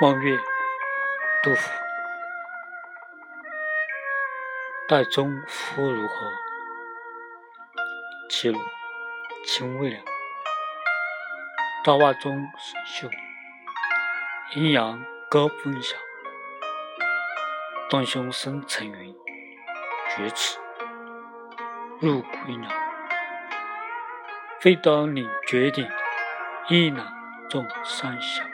望月杜甫岱宗夫如何齐鲁青未了大袜中神秀阴阳割昏晓荡胸生层云绝眦入归鸟会当凌绝顶一览众山小